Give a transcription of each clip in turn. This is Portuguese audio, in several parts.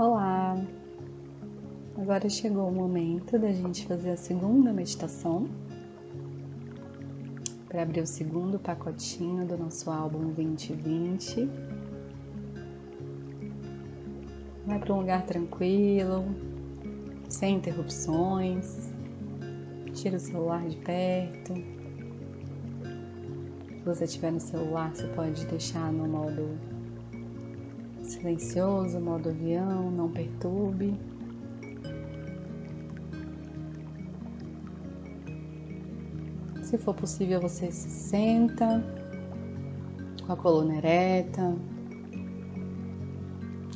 Olá! Agora chegou o momento da gente fazer a segunda meditação para abrir o segundo pacotinho do nosso álbum 2020. Vai para um lugar tranquilo, sem interrupções. Tira o celular de perto. Se você tiver no celular, você pode deixar no modo silencioso, modo avião, não perturbe. Se for possível, você se senta com a coluna ereta,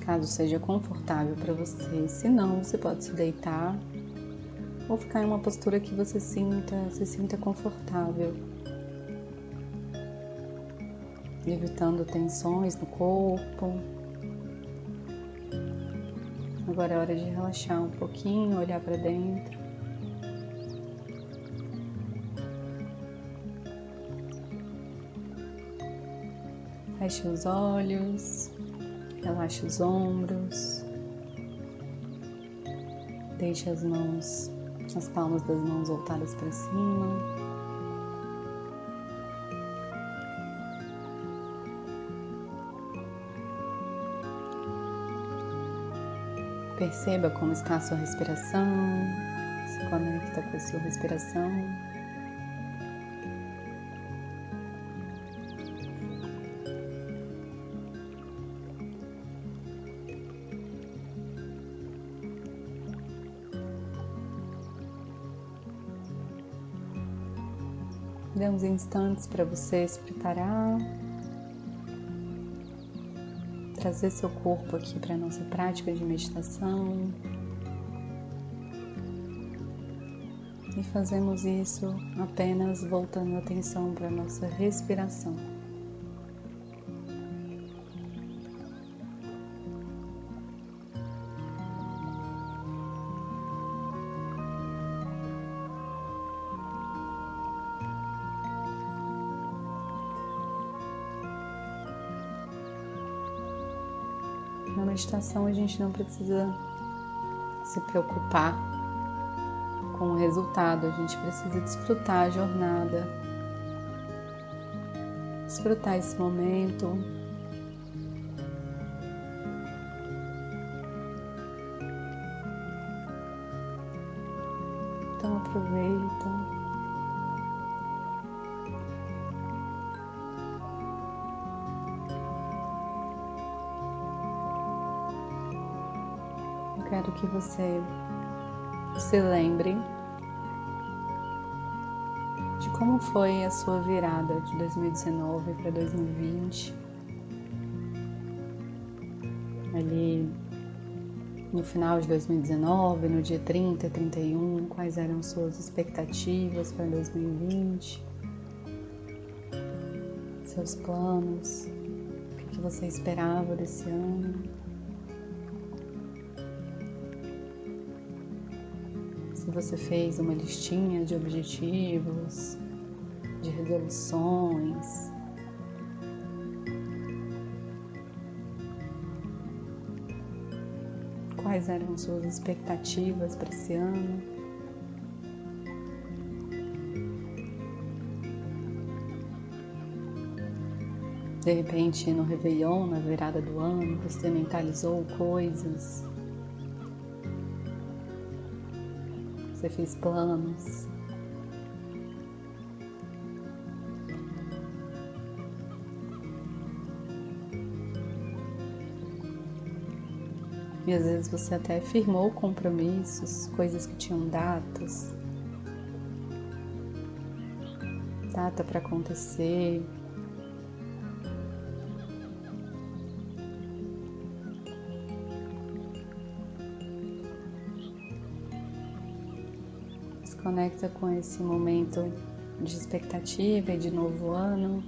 caso seja confortável para você. Se não, você pode se deitar ou ficar em uma postura que você sinta, se sinta confortável, evitando tensões no corpo. Agora é hora de relaxar um pouquinho, olhar para dentro. Feche os olhos, relaxe os ombros, deixe as mãos, as palmas das mãos voltadas para cima. Perceba como está a sua respiração, se conecta com a sua respiração. Dê uns instantes para você se preparar trazer seu corpo aqui para a nossa prática de meditação. E fazemos isso apenas voltando a atenção para a nossa respiração. Na meditação a gente não precisa se preocupar com o resultado, a gente precisa desfrutar a jornada, desfrutar esse momento. Então aproveita. Quero que você se lembre de como foi a sua virada de 2019 para 2020. Ali no final de 2019, no dia 30, 31, quais eram suas expectativas para 2020, seus planos, o que você esperava desse ano. Se você fez uma listinha de objetivos, de resoluções. Quais eram suas expectativas para esse ano? De repente, no Réveillon, na virada do ano, você mentalizou coisas você fez planos. E às vezes você até firmou compromissos, coisas que tinham datas, data para acontecer, conecta com esse momento de expectativa e de novo ano.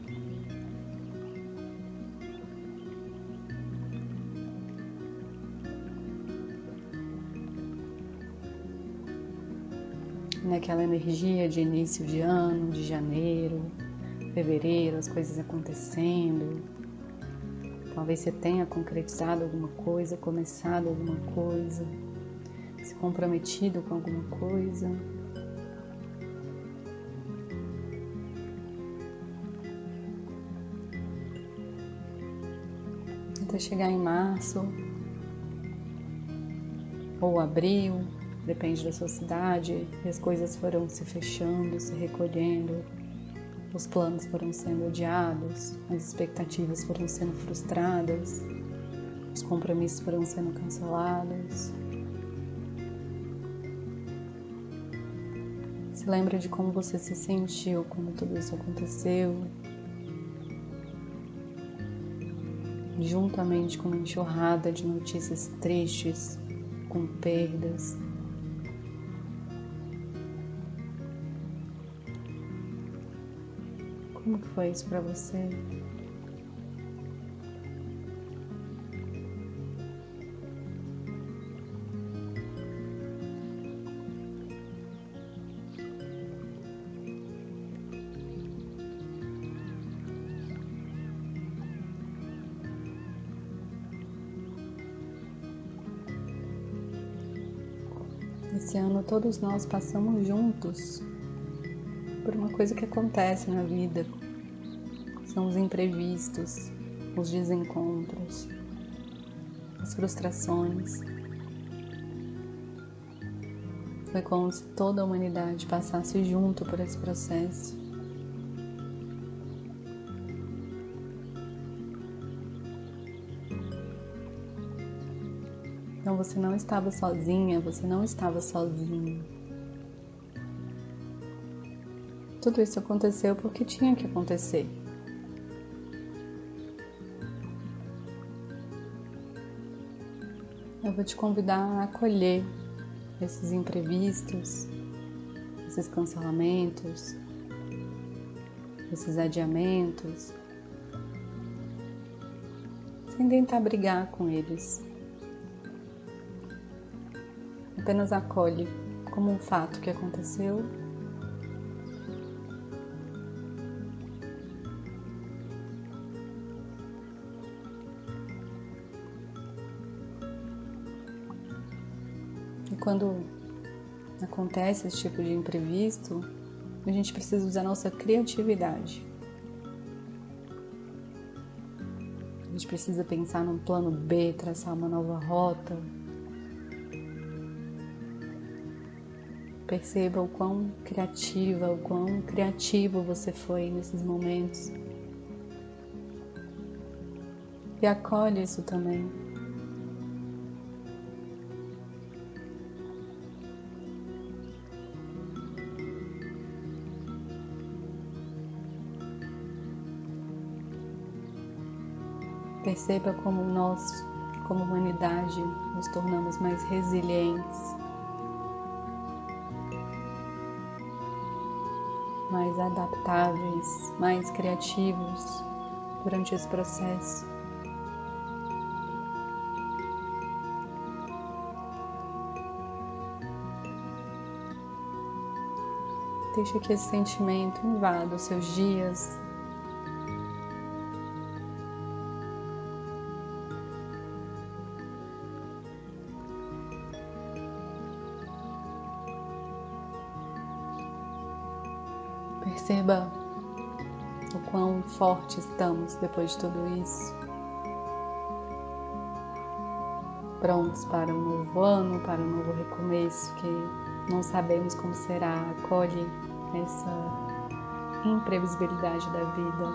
Naquela energia de início de ano, de janeiro, fevereiro, as coisas acontecendo, Talvez você tenha concretizado alguma coisa, começado alguma coisa, se comprometido com alguma coisa. Até chegar em março ou abril, depende da sua cidade, e as coisas foram se fechando, se recolhendo, os planos foram sendo adiados, as expectativas foram sendo frustradas, os compromissos foram sendo cancelados. Se lembra de como você se sentiu quando tudo isso aconteceu, juntamente com uma enxurrada de notícias tristes, com perdas, Como que foi isso para você? Esse ano todos nós passamos juntos por uma coisa que acontece na vida. São os imprevistos, os desencontros, as frustrações. Foi como se toda a humanidade passasse junto por esse processo. Então você não estava sozinha, você não estava sozinho. Tudo isso aconteceu porque tinha que acontecer. Eu vou te convidar a acolher esses imprevistos, esses cancelamentos, esses adiamentos, sem tentar brigar com eles. Apenas acolhe como um fato que aconteceu E quando acontece esse tipo de imprevisto, a gente precisa usar nossa criatividade. A gente precisa pensar num plano B, traçar uma nova rota. Perceba o quão criativa, o quão criativo você foi nesses momentos. E acolhe isso também. Perceba como nós, como humanidade, nos tornamos mais resilientes, mais adaptáveis, mais criativos durante esse processo. Deixa que esse sentimento invada os seus dias, Perceba o quão forte estamos depois de tudo isso. Prontos para um novo ano, para um novo recomeço que não sabemos como será. Acolhe essa imprevisibilidade da vida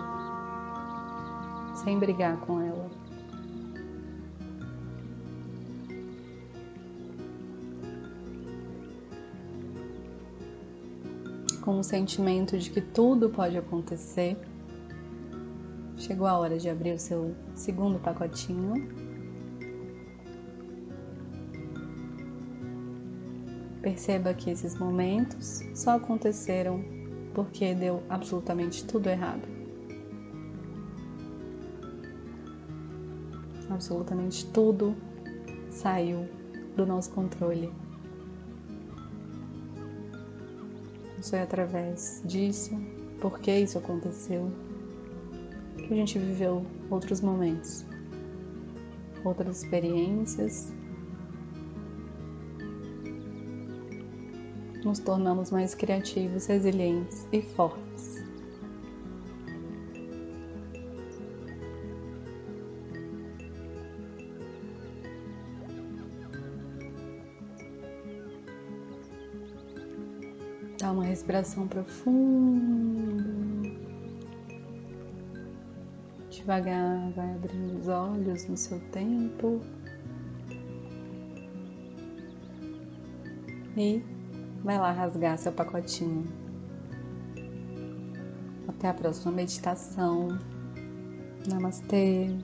sem brigar com ela. Com o sentimento de que tudo pode acontecer, chegou a hora de abrir o seu segundo pacotinho. Perceba que esses momentos só aconteceram porque deu absolutamente tudo errado. Absolutamente tudo saiu do nosso controle. Foi através disso, porque isso aconteceu, que a gente viveu outros momentos. outras experiências, nos tornamos mais criativos, resilientes e fortes. Dá uma respiração profunda. Devagar vai abrindo os olhos no seu tempo. E vai lá rasgar seu pacotinho. Até a próxima meditação. Namastê.